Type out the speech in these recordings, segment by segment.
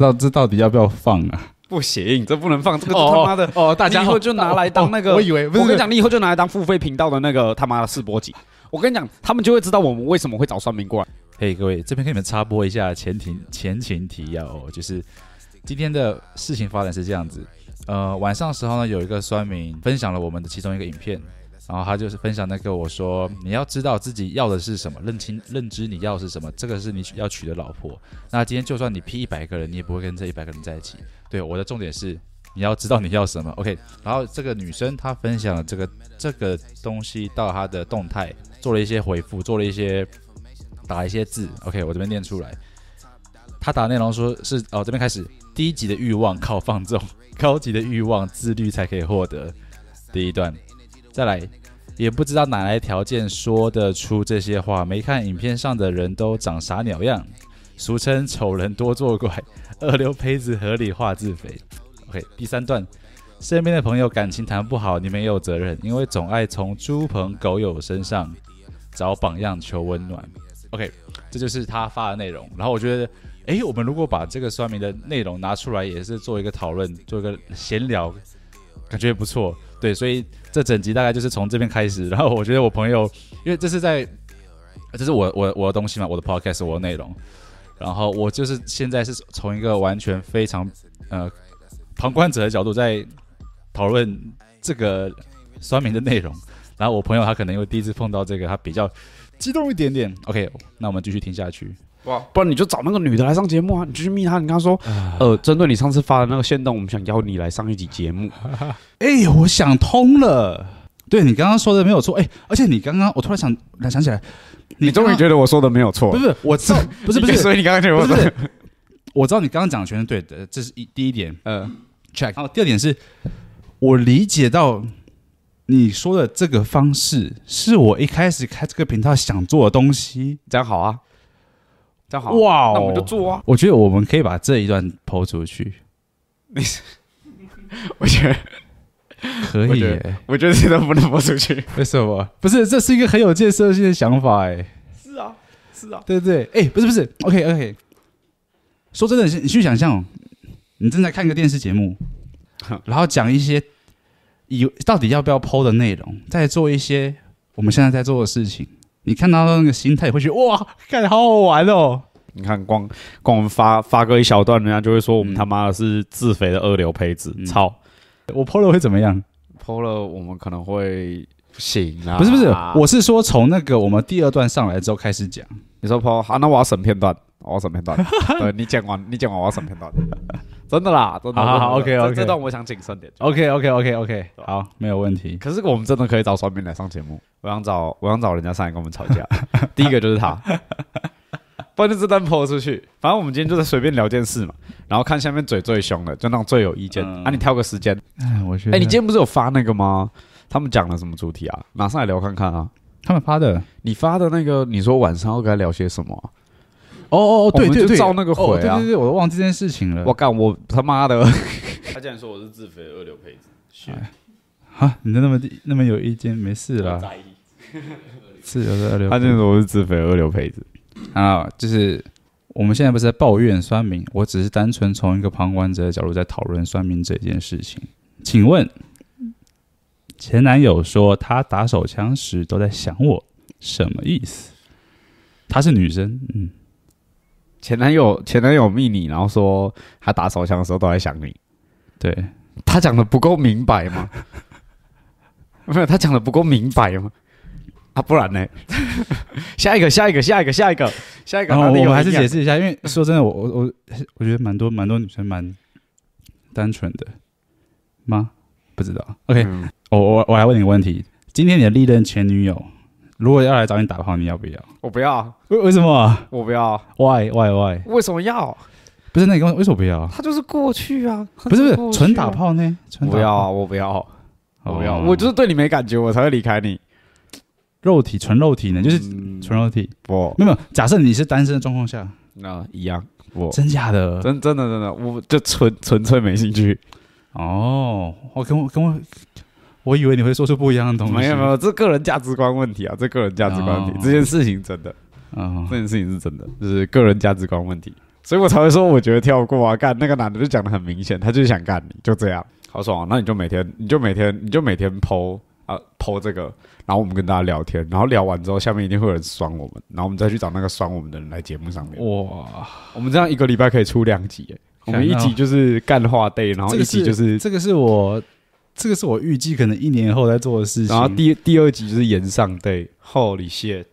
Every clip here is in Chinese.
知道这到底要不要放啊？不行，这不能放，这个他妈的哦，大家以后就拿来当那个。我以为，我跟你讲，你以后就拿来当付费频道的那个他妈的试播集。我跟你讲，他们就会知道我们为什么会找算命过来。嘿，各位，这边给你们插播一下前情前情提要哦，就是今天的事情发展是这样子。呃，晚上的时候呢，有一个酸民分享了我们的其中一个影片，然后他就是分享那个我说，你要知道自己要的是什么，认清认知你要的是什么，这个是你要娶的老婆。那今天就算你劈一百个人，你也不会跟这一百个人在一起。对，我的重点是你要知道你要什么。OK，然后这个女生她分享了这个这个东西到她的动态，做了一些回复，做了一些打一些字。OK，我这边念出来，她打内容说是哦，这边开始，低级的欲望靠放纵，高级的欲望自律才可以获得。第一段，再来，也不知道哪来条件说得出这些话，没看影片上的人都长啥鸟样，俗称丑人多作怪。二流胚子合理化自肥。OK，第三段，身边的朋友感情谈不好，你们也有责任，因为总爱从猪朋狗友身上找榜样求温暖。OK，这就是他发的内容。然后我觉得，诶，我们如果把这个酸民的内容拿出来，也是做一个讨论，做一个闲聊，感觉不错。对，所以这整集大概就是从这边开始。然后我觉得我朋友，因为这是在，这是我我我的东西嘛，我的 podcast，我的内容。然后我就是现在是从一个完全非常呃旁观者的角度在讨论这个酸民的内容，然后我朋友他可能因为第一次碰到这个，他比较激动一点点。OK，那我们继续听下去。哇，不然你就找那个女的来上节目啊，你就去密她，你跟她说，呃，针对你上次发的那个线动，我们想邀你来上一集节目。哎，我想通了，对你刚刚说的没有错。哎，而且你刚刚我突然想想起来。你终于觉得我说的没有错？不是，我知道，不 是不是，所以你刚刚觉得我说的，我知道你刚刚讲的全是对的，这是一第一点，呃，check。然后第二点是，我理解到你说的这个方式是我一开始开这个频道想做的东西，这样好啊，这样好，哇，那我们就做啊。我觉得我们可以把这一段抛出去，你，我觉得。可以耶，我觉得这都不能播出去。为什么？不是，这是一个很有建设性的想法，哎。是啊，是啊，对对对，哎，不是不是，OK OK。说真的，你去想象，你正在看一个电视节目，然后讲一些以到底要不要 PO 的内容，再做一些我们现在在做的事情，你看到那个心态，会觉得哇，看好好玩哦。你看，光光我们发发个一小段，人家就会说我们他妈的是自肥的二流胚子，嗯、操！我 PO 了会怎么样？PO 了我们可能会不行啊！不是不是，我是说从那个我们第二段上来之后开始讲。你说 PO 好，那我要审片段，我要审片段。对，你讲完，你讲完我要审片段。真的啦，真的。好好 OK OK，这段我想谨慎点。OK OK OK OK，好，没有问题。可是我们真的可以找双面来上节目。我想找，我想找人家上来跟我们吵架。第一个就是他。不然就这段抛出去，反正我们今天就是随便聊件事嘛，然后看下面嘴最凶的，就那种最有意见。嗯、啊，你挑个时间。哎，我觉得。哎，你今天不是有发那个吗？他们讲了什么主题啊？马上来聊看看啊。他们发的，你发的那个，你说晚上要该聊些什么、啊？哦哦哦，对对对，照那个毁啊、哦。对对对，我都忘记这件事情了。我干，我他妈的！他竟然说我是自肥二流胚子。是啊，你都那么那么有意见，没事啦。是 二流。他竟然说我是自肥二流胚子。啊，就是我们现在不是在抱怨酸民，我只是单纯从一个旁观者的角度在讨论酸民这件事情。请问，前男友说他打手枪时都在想我，什么意思？她是女生，嗯，前男友前男友密你，然后说他打手枪的时候都在想你，对，他讲的不够明白吗？没有，他讲的不够明白吗？啊，不然呢？下一个，下一个，下一个，下一个，下一个。然后我们还是解释一下，因为说真的，我我我我觉得蛮多蛮多女生蛮单纯的吗？不知道。OK，嗯，我我我来问你个问题：今天你的历任前女友如果要来找你打炮，你要不要？我不要。为为什么？我不要。Why Why Why？为什么要？不是那个为什么不要？他就是过去啊。不是不是纯打炮呢？不要啊！我不要。我不要。我就是对你没感觉，我才会离开你。肉体纯肉体呢，就是纯肉体。不，没有。假设你是单身的状况下，那一样。不，真假的？真真的真的，我就纯纯粹没兴趣。哦，我跟我跟我，我以为你会说出不一样的东西。没有没有，这个人价值观问题啊，这个人价值观问题。这件事情真的，啊，这件事情是真的，就是个人价值观问题。所以我才会说我觉得跳过啊。干那个男的就讲的很明显，他就是想干你，就这样，好爽啊！那你就每天，你就每天，你就每天 po 啊 po 这个，然后我们跟大家聊天，然后聊完之后，下面一定会有人酸我们，然后我们再去找那个酸我们的人来节目上面。哇，我们这样一个礼拜可以出两集耶，我们一集就是干话 day，然后一集就是这个是我。这个是我预计可能一年后在做的事情。然后第第二集就是延上对，Holy shit！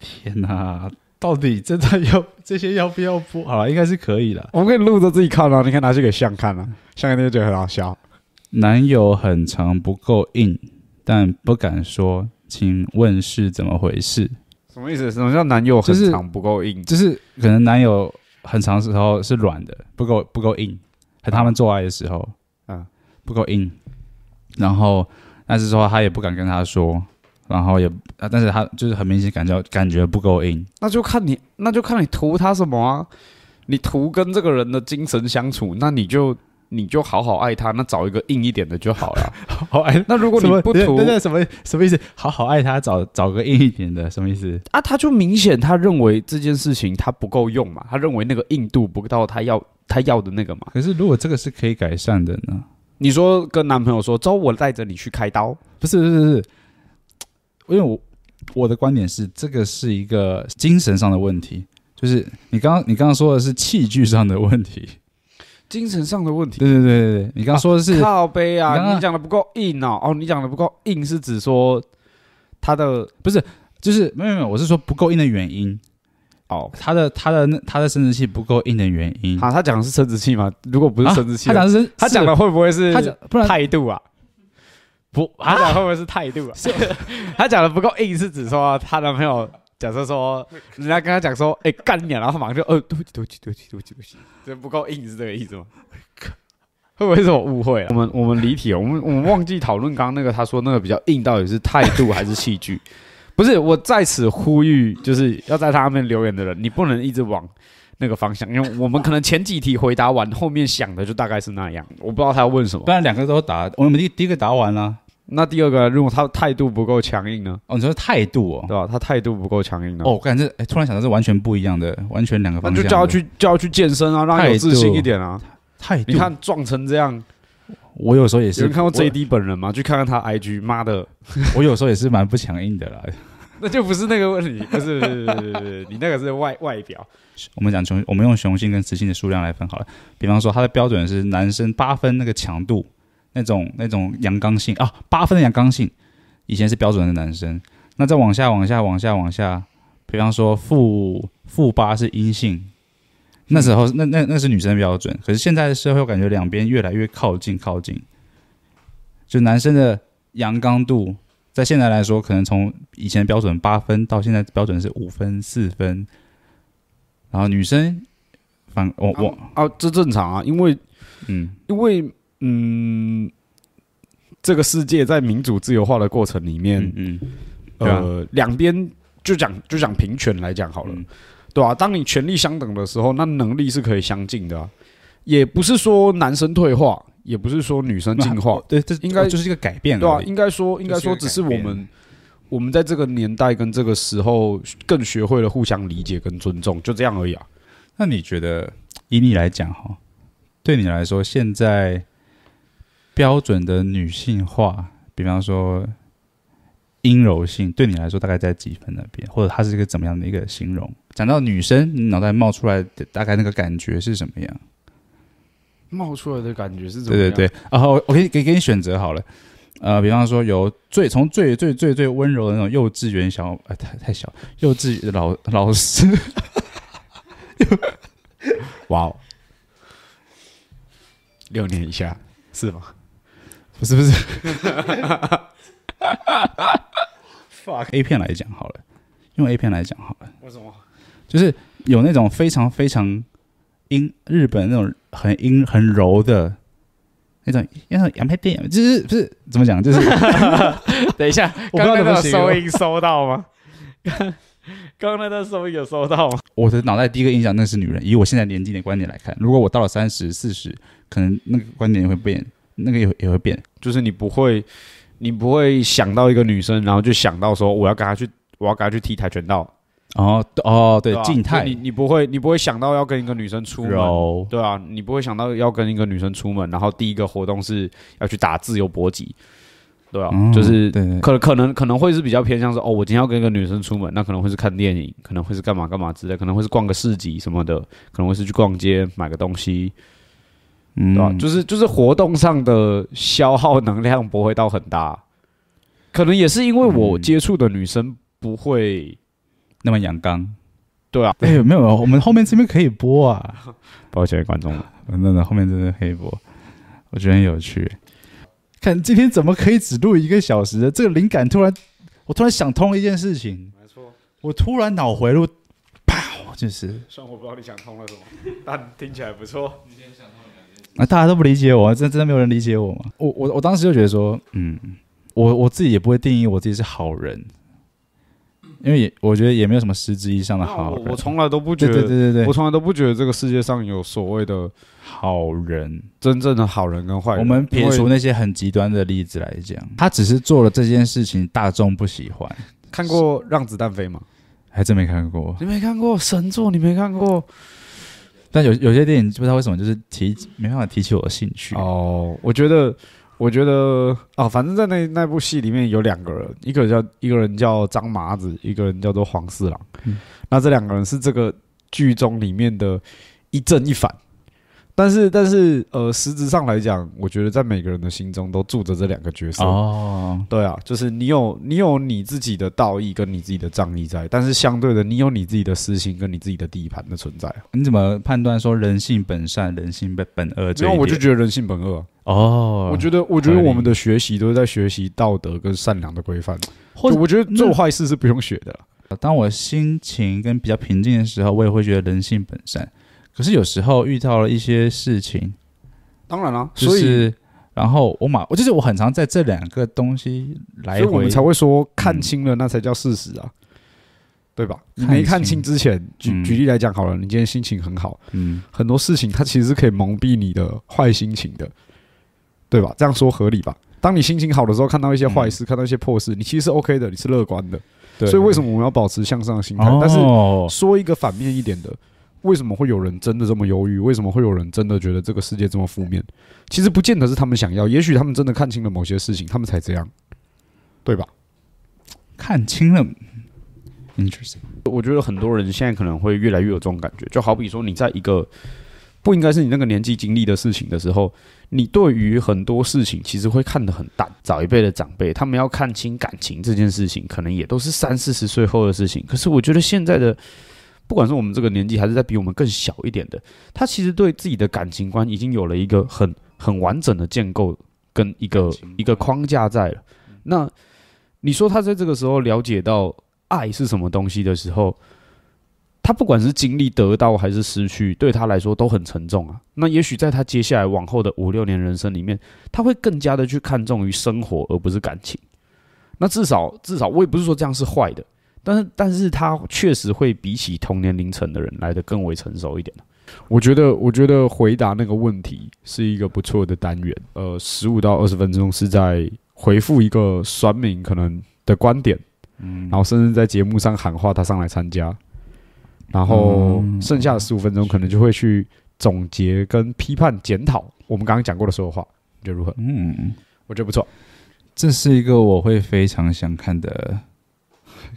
天哪，到底真的要这些要不要播？好了，应该是可以的。我们可以录着自己看啊，你看拿去给象看啊，象肯定觉得很好笑。男友很长不够硬，但不敢说，请问是怎么回事？什么意思？什么叫男友很长不够硬？就是、就是、可能男友很长时候是软的，不够不够硬，和他们做爱的时候。不够硬，然后但是说他也不敢跟他说，然后也，但是他就是很明显感觉感觉不够硬，那就看你，那就看你图他什么啊？你图跟这个人的精神相处，那你就你就好好爱他，那找一个硬一点的就好了。好爱，那如果你不图，那什么什么意思？好好爱他，找找个硬一点的，什么意思？啊，他就明显他认为这件事情他不够用嘛，他认为那个硬度不到他要他要的那个嘛。可是如果这个是可以改善的呢？你说跟男朋友说，走，我带着你去开刀。不是，不是，不是，因为我我的观点是，这个是一个精神上的问题，就是你刚刚你刚刚说的是器具上的问题，精神上的问题。对对对对对，你刚刚说的是、啊、靠背啊，你讲的不够硬哦。哦，你讲的不够硬是指说他的不是，就是没有没有，我是说不够硬的原因。哦，他的他的那他的生殖器不够硬的原因，好，他讲的是生殖器吗？如果不是生殖器，他讲的是他讲的会不会是他讲不然态度啊？不，他讲会不会是态度啊？他讲的不够硬是指说他男朋友假设说人家跟他讲说哎干你，然后他马上就呃对不起对不起对不起对不起对不起，这不够硬是这个意思吗？会不会是我误会啊？我们我们离题了，我们我们忘记讨论刚刚那个他说那个比较硬到底是态度还是器具？不是，我在此呼吁，就是要在他那边留言的人，你不能一直往那个方向，因为我们可能前几题回答完，后面想的就大概是那样。我不知道他要问什么。不然两个都答，我们第第一个答完了，那第二个如果他态度不够强硬呢？哦，你说态度哦，对吧？他态度不够强硬呢？哦，我感觉哎，突然想到是完全不一样的，完全两个方向。那就叫他去叫他去健身啊，让他有自信一点啊。态度，你看撞成这样，我有时候也是。有人看过 JD 本人吗？去看看他 IG，妈的，我有时候也是蛮不强硬的啦。那就不是那个问题，不是，你那个是外外表。我们讲雄，我们用雄性跟雌性的数量来分好了。比方说，它的标准是男生八分那个强度，那种那种阳刚性啊，八分的阳刚性，以前是标准的男生。那再往下，往下，往下，往下，比方说负负八是阴性，那时候那那那是女生的标准。可是现在的社会，我感觉两边越来越靠近，靠近，就男生的阳刚度。在现在来说，可能从以前标准八分到现在标准是五分、四分，然后女生反我我啊，啊，这正常啊，因为嗯，因为嗯，这个世界在民主自由化的过程里面，嗯，嗯呃，两边就讲就讲平权来讲好了，嗯、对吧、啊？当你权力相等的时候，那能力是可以相近的、啊，也不是说男生退化。也不是说女生进化，对，这应该就是一个改变，对啊，应该说，应该说，只是我们，我们在这个年代跟这个时候更学会了互相理解跟尊重，就这样而已啊。那你觉得，以你来讲哈，对你来说，现在标准的女性化，比方说阴柔性，对你来说大概在几分那边，或者它是一个怎么样的一个形容？讲到女生，你脑袋冒出来的大概那个感觉是什么样？冒出来的感觉是怎么样？对对对，然后我可以给给你选择好了，呃，比方说有最从最最最最温柔的那种幼稚园小，哎、呃，太太小，幼稚园老老师，哇哦，六年以下是吗？不是不是 ，fuck A 片来讲好了，用 A 片来讲好了，为什么？就是有那种非常非常。阴日本那种很阴很柔的那种，那种洋片电影，就是不是怎么讲？就是 等一下，刚刚那个收音收到吗？刚刚那段收音有收到吗？我的脑袋第一个印象那是女人，以我现在年纪的观点来看，如果我到了三十四十，可能那个观点也会变，那个也也会变，就是你不会，你不会想到一个女生，然后就想到说我要跟她去，我要跟她去踢跆拳道。哦哦，对，静态。你你不会你不会想到要跟一个女生出门，柔，对啊，你不会想到要跟一个女生出门，然后第一个活动是要去打自由搏击，对啊，嗯就是可可能可能会是比较偏向是哦，我今天要跟一个女生出门，那可能会是看电影，可能会是干嘛干嘛之类，可能会是逛个市集什么的，可能会是去逛街买个东西，嗯对吧、就是就是活动上的消耗能量不会到很大，可能也是因为我嗯接触的女生不会，那么阳刚。对啊，哎、没有，我们后面这边可以播啊。抱歉观众们，真的，后面真的可以播，我觉得很有趣。看今天怎么可以只录一个小时的？这个灵感突然，我突然想通了一件事情。没错，我突然脑回路，啪，就是虽然我不知道你想通了什么，但听起来不错。啊，大家都不理解我，真真的没有人理解我吗？我我我当时就觉得说，嗯，我我自己也不会定义我自己是好人，因为也我觉得也没有什么实质意义上的好人。我我从来都不觉得，对对对对，我从来都不觉得这个世界上有所谓的好人。真正的好人跟坏人。我们撇除那些很极端的例子来讲，他只是做了这件事情，大众不喜欢。看过《让子弹飞》吗？还真没看过，你没看过神作，你没看过但有有些电影不知道为什么就是提没办法提起我的兴趣。哦。我觉得，我觉得哦，反正在那那部戏里面有两个人，一个人叫一个人叫张麻子，一个人叫做黄四郎。嗯那这两个人是这个剧中里面的一正一反。但是，但是，呃，实质上来讲，我觉得在每个人的心中都住着这两个角色。哦，对啊，就是你有你有你自己的道义跟你自己的仗义在，但是相对的，你有你自己的私心跟你自己的地盘的存在。你怎么判断说人性本善，人性本本恶这一点？然后我就觉得人性本恶、啊。哦，我觉得，我觉得我们的学习都是在学习道德跟善良的规范。我觉得做坏事是不用学的。当我心情跟比较平静的时候，我也会觉得人性本善。可是有时候遇到了一些事情，当然啦，所以就是然后我马我就是我很常在这两个东西来回所以我们才会说看清了那才叫事实啊，对吧？你没看清之前，举嗯举例来讲好了，你今天心情很好，嗯很多事情它其实是可以蒙蔽你的坏心情的，对吧？这样说合理吧？当你心情好的时候，看到一些坏事，看到一些破事，你其实是 OK 的，你是乐观的。对，所以为什么我们要保持向上的心态？哦但是说一个反面一点的，为什么会有人真的这么忧郁？为什么会有人真的觉得这个世界这么负面？其实不见得是他们想要，也许他们真的看清了某些事情，他们才这样，对吧？看清了，interesting，我觉得很多人现在可能会越来越有这种感觉，就好比说你在一个不应该是你那个年纪经历的事情的时候，你对于很多事情其实会看得很淡。早一辈的长辈，他们要看清感情这件事情，可能也都是三四十岁后的事情。可是我觉得现在的，不管是我们这个年纪，还是在比我们更小一点的，他其实对自己的感情观已经有了一个很很完整的建构跟一个一个框架在了。那你说他在这个时候了解到爱是什么东西的时候，他不管是经历得到还是失去，对他来说都很沉重啊。那也许在他接下来往后的五六年人生里面，他会更加的去看重于生活，而不是感情。那至少至少，我也不是说这样是坏的，但是但是他确实会比起同年龄层的人来的更为成熟一点。我觉得，我觉得回答那个问题是一个不错的单元。呃，十五到二十分钟是在回复一个酸民可能的观点，嗯然后甚至在节目上喊话他上来参加，然后嗯剩下的十五分钟可能就会去总结跟批判检讨我们刚刚讲过的所有话，你觉得如何？嗯，我觉得不错。这是一个我会非常想看的。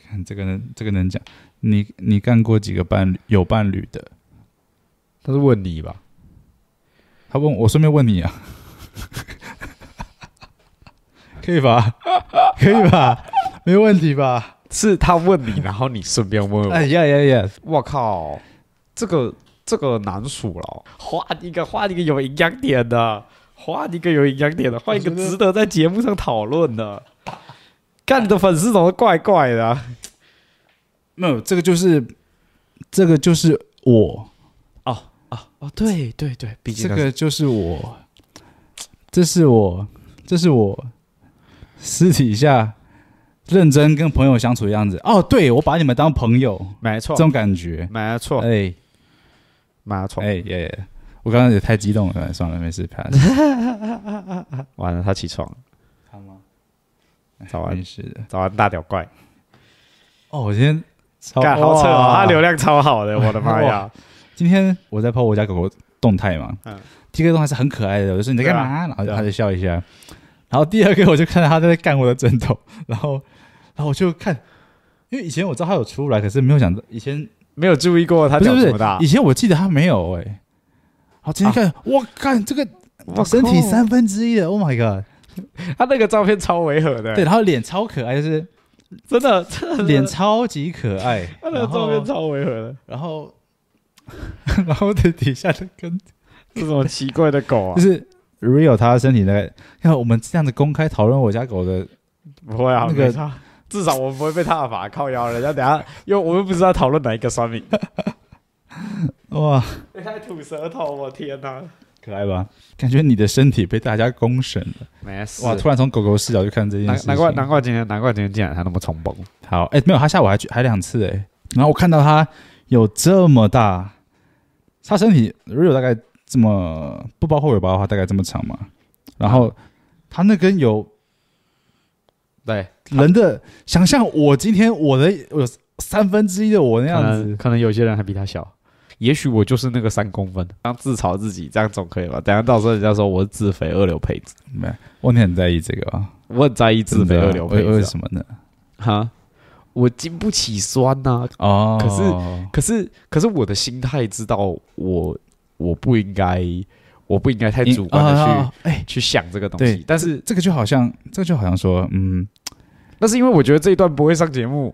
看 这个能，这个能讲。你你干过几个伴侣有伴侣的？他是问你吧？他问我，顺便问你啊，可以吧？可以吧？没问题吧？是他问你，然后你顺便问我。哎呀呀呀！我靠，这个这个难数了。换一个，换一个有营养点的，换一个有营养点的，换一个值得在节目上讨论的。看你的粉丝总是怪怪的、啊。没有，这个就是这个就是我，哦哦哦，对对对，毕竟这个就是我，这是我，这是我私底下认真跟朋友相处的样子。哦，对，我把你们当朋友，没错这，种感觉。没错，哎没错。哎耶！我刚刚也太激动了，算了，没事，pass。完了，他起床了，他吗？早安是的。早安大屌怪。哦，我今天超干好扯哦，他流量超好的，我的妈呀！今天我在 po 我家狗狗动态嘛，嗯。第一个动态是很可爱的，我就说你在干嘛？啊然后他就笑一下，然后第二个我就看到他在干我的枕头，然后然后我就看，因为以前我知道他有出来，可是没有想到以前没有注意过他不是不是脚这么大以，前我记得他没有哎、欸，好今天看，哇，看这个我身体三分之一的，Oh my god！他那个照片超违和的，对，，然后脸超可爱，就是真的，真的脸超级可爱，他那个照片超违和的，然后然后 的底下的跟 这种奇怪的狗啊？就，是 real 他身体的，看我们这样子公开讨论我家狗的，不会啊，那个至少我们不会被挞伐靠腰，人家等下，因为我们不知道讨论哪一个酸民，哇，你还吐舌头，我天哪！可爱吧？感觉你的身体被大家公审了，没事，哇！突然从狗狗视角去看这件事情，难难怪难怪今天难怪今天竟然还那么冲崩，好，哎、没有，他下午还去还两次哎、然后我看到他有这么大，他身体 Rio 大概这么不包括尾巴的话，大概这么长嘛，然后他那根有对，人的想象，我今天我的有三分之一的我那样子，可能有些人还比他小，也许我就是那个三公分，这样自嘲自己，这样总可以吧？等下到时候人家说我是自肥二流配子，没，问题很在意这个啊，我很在意自肥二流胚为为什么呢？哈，我经不起酸呐、哦，可是可是可是我的心态知道我我不应该我不应该太主观的去、啊哎、去想这个东西，但是这个就好像，这个就好像说，嗯，那是因为我觉得这一段不会上节目，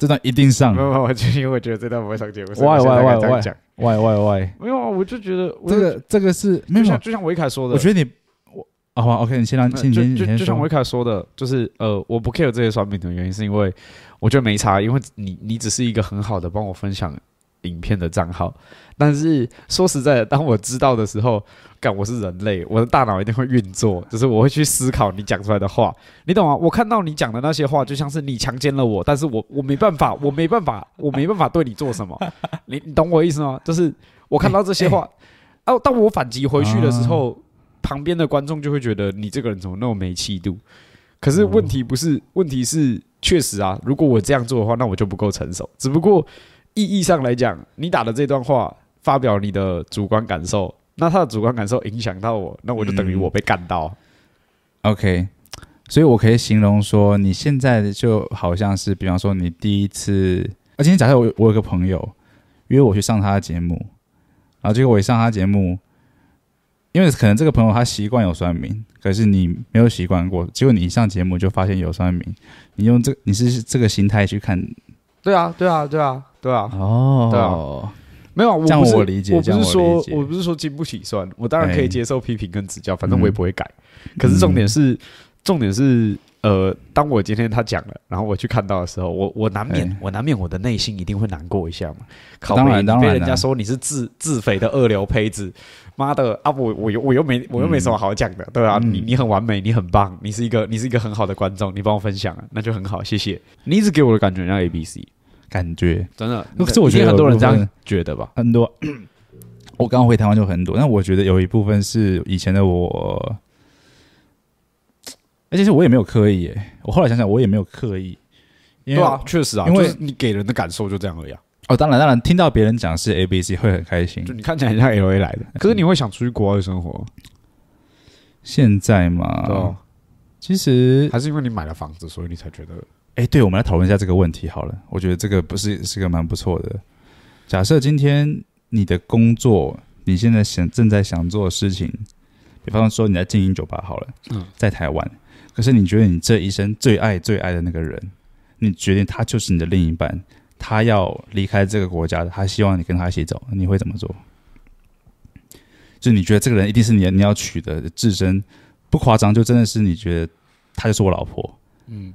这段一定上。没有，没有，就因为我觉得这段不会上节目，所以喂喂喂才这样讲。，Y Y Y，没有啊，我就觉得这个这个是没有。就像，就像维凯说的，我觉得你我啊好，OK，你先让那先先就就就像维凯说的，就是呃，我不 care 这些商品的原因，是因为我觉得没差，因为你你只是一个很好的帮我分享影片的账号。但是说实在的，当我知道的时候，干我是人类，我的大脑一定会运作，就是我会去思考你讲出来的话，你懂吗？我看到你讲的那些话，就像是你强奸了我，但是我我没办法，我没办法，我没办法对你做什么，你你懂我意思吗？就是我看到这些话，哦、当我反击回去的时候，旁边的观众就会觉得你这个人怎么那么没气度？可是问题不是，问题是确实啊，如果我这样做的话，那我就不够成熟。只不过意义上来讲，你打的这段话，发表你的主观感受，那他的主观感受影响到我，那我就等于我被干到。OK，所以我可以形容说，你现在就好像是，比方说你第一次，啊，今天假设我我有个朋友约我去上他的节目，然后结果我一上他节目，因为可能这个朋友他习惯有酸民，可是你没有习惯过，结果你一上节目就发现有酸民，你用这你是这个心态去看，对啊，对啊，对啊，对啊，哦，对啊。没有这样不是我理解我不是说我不是说经不起算，我当然可以哎。接受批评跟指教，反正我也嗯不会改。可是重点是，重点是，呃，当我今天他讲了，然后我去看到的时候，我我难免哎。我难免我的内心一定会难过一下嘛。靠当然当然啊被人家说你是自自肥的二流胚子，妈的啊！我我又我又没我又没什么好讲的，对啊，嗯。你你很完美，你很棒，你是一个你是一个很好的观众，你帮我分享了，那就很好，谢谢。你一直给我的感觉像 A B C，感觉真的。可是我觉得很多人这样觉得吧？很多。我刚回台湾就很多，但我觉得有一部分是以前的我，而且是我也没有刻意耶。我后来想想，我也没有刻意，因为对啊，确实啊，因为就是你给人的感受就这样而已啊。哦，当然当然，听到别人讲是 A B C 会很开心就。你看起来很像 L A 来的，可是你会想出去国外生活，现在嘛，对啊其实还是因为你买了房子，所以你才觉得哎，对，我们来讨论一下这个问题好了。我觉得这个不是是个蛮不错的。假设今天你的工作，你现在想正在想做的事情，比方说你在经营酒吧好了，嗯在台湾，可是你觉得你这一生最爱最爱的那个人，你决定他就是你的另一半，他要离开这个国家的，他希望你跟他一起走，你会怎么做？就你觉得这个人一定是你你要娶的自身，不夸张，就真的是你觉得他就是我老婆。嗯，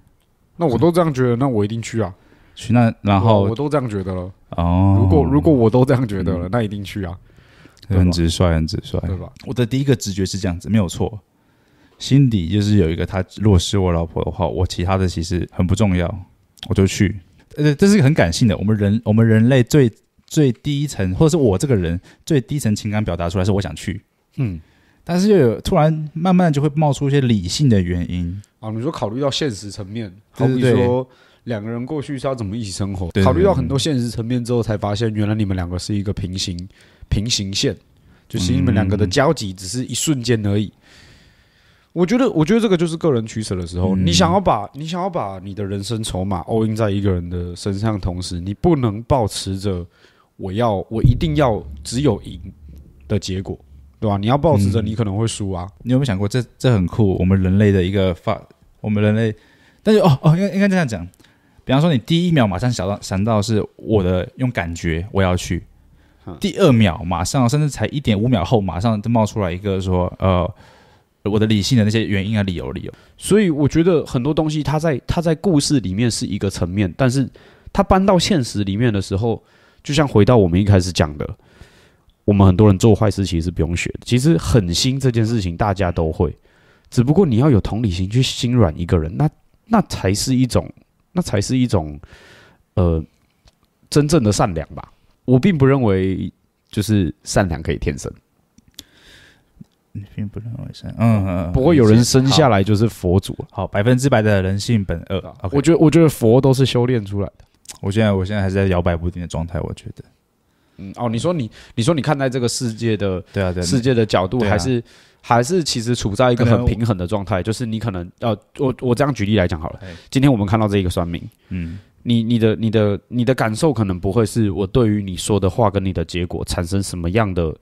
那我都这样觉得，那我一定去啊。去那，然后我都这样觉得了。哦，如果如果我都这样觉得了，那一定去啊，很直率，很直率，对吧？我的第一个直觉是这样子，没有错。心底就是有一个他，如果是我老婆的话，我其他的其实很不重要，我就去。呃，这是一个很感性的，我们人我们人类最最低层，或者是我这个人最低层情感表达出来是我想去，嗯，但是又有突然慢慢就会冒出一些理性的原因。啊，你说考虑到现实层面，好比说两个人过去是要怎么一起生活。对考虑到很多现实层面之后，才发现原来你们两个是一个平行平行线，就是你们两个的交集只是一瞬间而已。我觉得，我觉得这个就是个人取舍的时候。你想要把你想要把你的人生筹码 all in 在一个人的身上，同时你不能抱持着我要我一定要只有赢的结果。对吧？你要保持着，你可能会输啊、嗯。你有没有想过这，这这很酷？我们人类的一个发，我们人类，但是哦哦，应该应该这样讲。比方说，你第一秒马上想到想到是我的用感觉我要去，第二秒马上甚至才一点五秒后，马上就冒出来一个说呃，我的理性的那些原因啊、理由、理由。所以我觉得很多东西，它在它在故事里面是一个层面，但是它搬到现实里面的时候，就像回到我们一开始讲的。我们很多人做坏事其实是不用学的。其实狠心这件事情大家都会，只不过你要有同理心去心软一个人，那那才是一种，那才是一种，呃，真正的善良吧。我并不认为就是善良可以天生，你并不认为善，嗯嗯，不过有人生下来就是佛祖。好，百分之百的人性本恶。Okay 我觉得，我觉得佛都是修炼出来的。我现在，我现在还是在摇摆不定的状态。我觉得。嗯哦，你说你，你说你看待这个世界的，对啊，对世界的角度，还是还是其实处在一个很平衡的状态，就是你可能呃我我这样举例来讲好了。今天我们看到这一个算命，嗯，你你的你的你的感受可能不会是我对于你说的话跟你的结果产生什么样的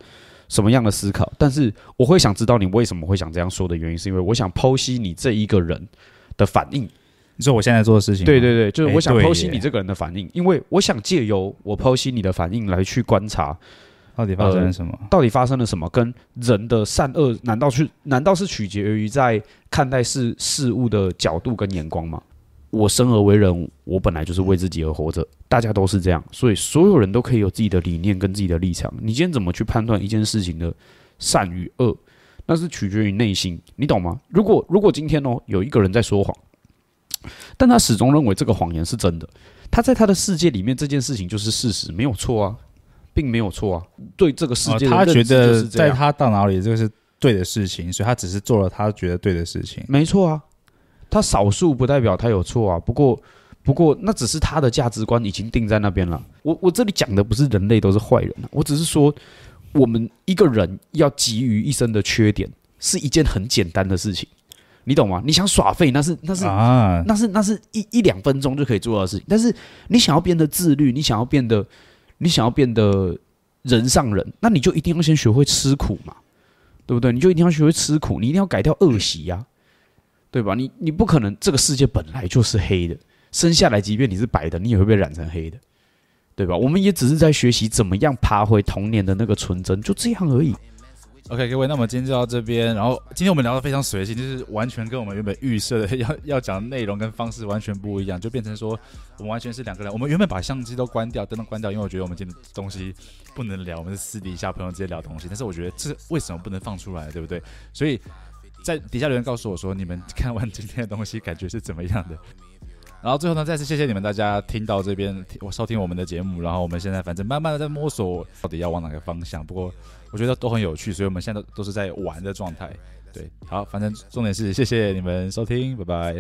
什么样的思考，但是我会想知道你为什么会想这样说的原因，是因为我想剖析你这一个人的反应。你说我现在做的事情，对对对，就是我想剖析你这个人的反应，因为我想借由我剖析你的反应来去观察到底发生了什么，到底发生了什么，跟人的善恶难道是难道是取决于在看待事事物的角度跟眼光吗？我生而为人，我本来就是为自己而活着，大家都是这样，所以所有人都可以有自己的理念跟自己的立场。你今天怎么去判断一件事情的善与恶，那是取决于内心，你懂吗？如果如果今天哦有一个人在说谎。但他始终认为这个谎言是真的，他在他的世界里面这件事情就是事实，没有错啊，并没有错啊。对这个世界，他觉得在他大脑里这个是对的事情，所以他只是做了他觉得对的事情。没错啊，他少数不代表他有错啊。不过，不过那只是他的价值观已经定在那边了。我我这里讲的不是人类都是坏人啊，我只是说我们一个人要集于一身的缺点是一件很简单的事情。你懂吗？你想耍废，那是那是啊，那是那是一一两分钟就可以做到的事情。但是你想要变得自律，你想要变得，你想要变得人上人，那你就一定要先学会吃苦嘛，对不对？你就一定要学会吃苦，你一定要改掉恶习呀，对吧？你你不可能这个世界本来就是黑的，生下来即便你是白的，你也会被染成黑的，对吧？我们也只是在学习怎么样爬回童年的那个纯真，就这样而已。OK，各位，那我们今天就到这边。然后今天我们聊得非常随性，就是完全跟我们原本预设的 要要讲的内容跟方式完全不一样，就变成说我们完全是两个人。我们原本把相机都关掉，灯都关掉，因为我觉得我们今天东西不能聊，我们是私底下朋友之间聊东西。但是我觉得这为什么不能放出来，对不对？所以在底下留言告诉我说，你们 看完今天的东西感觉是怎么样的？然后最后呢，再次谢谢你们大家听到这边，我收听我们的节目。然后我们现在反正慢慢的在摸索到底要往哪个方向，不过。我觉得都很有趣，所以我们现在都都是在玩的状态。对，好，反正重点是谢谢你们收听，拜拜。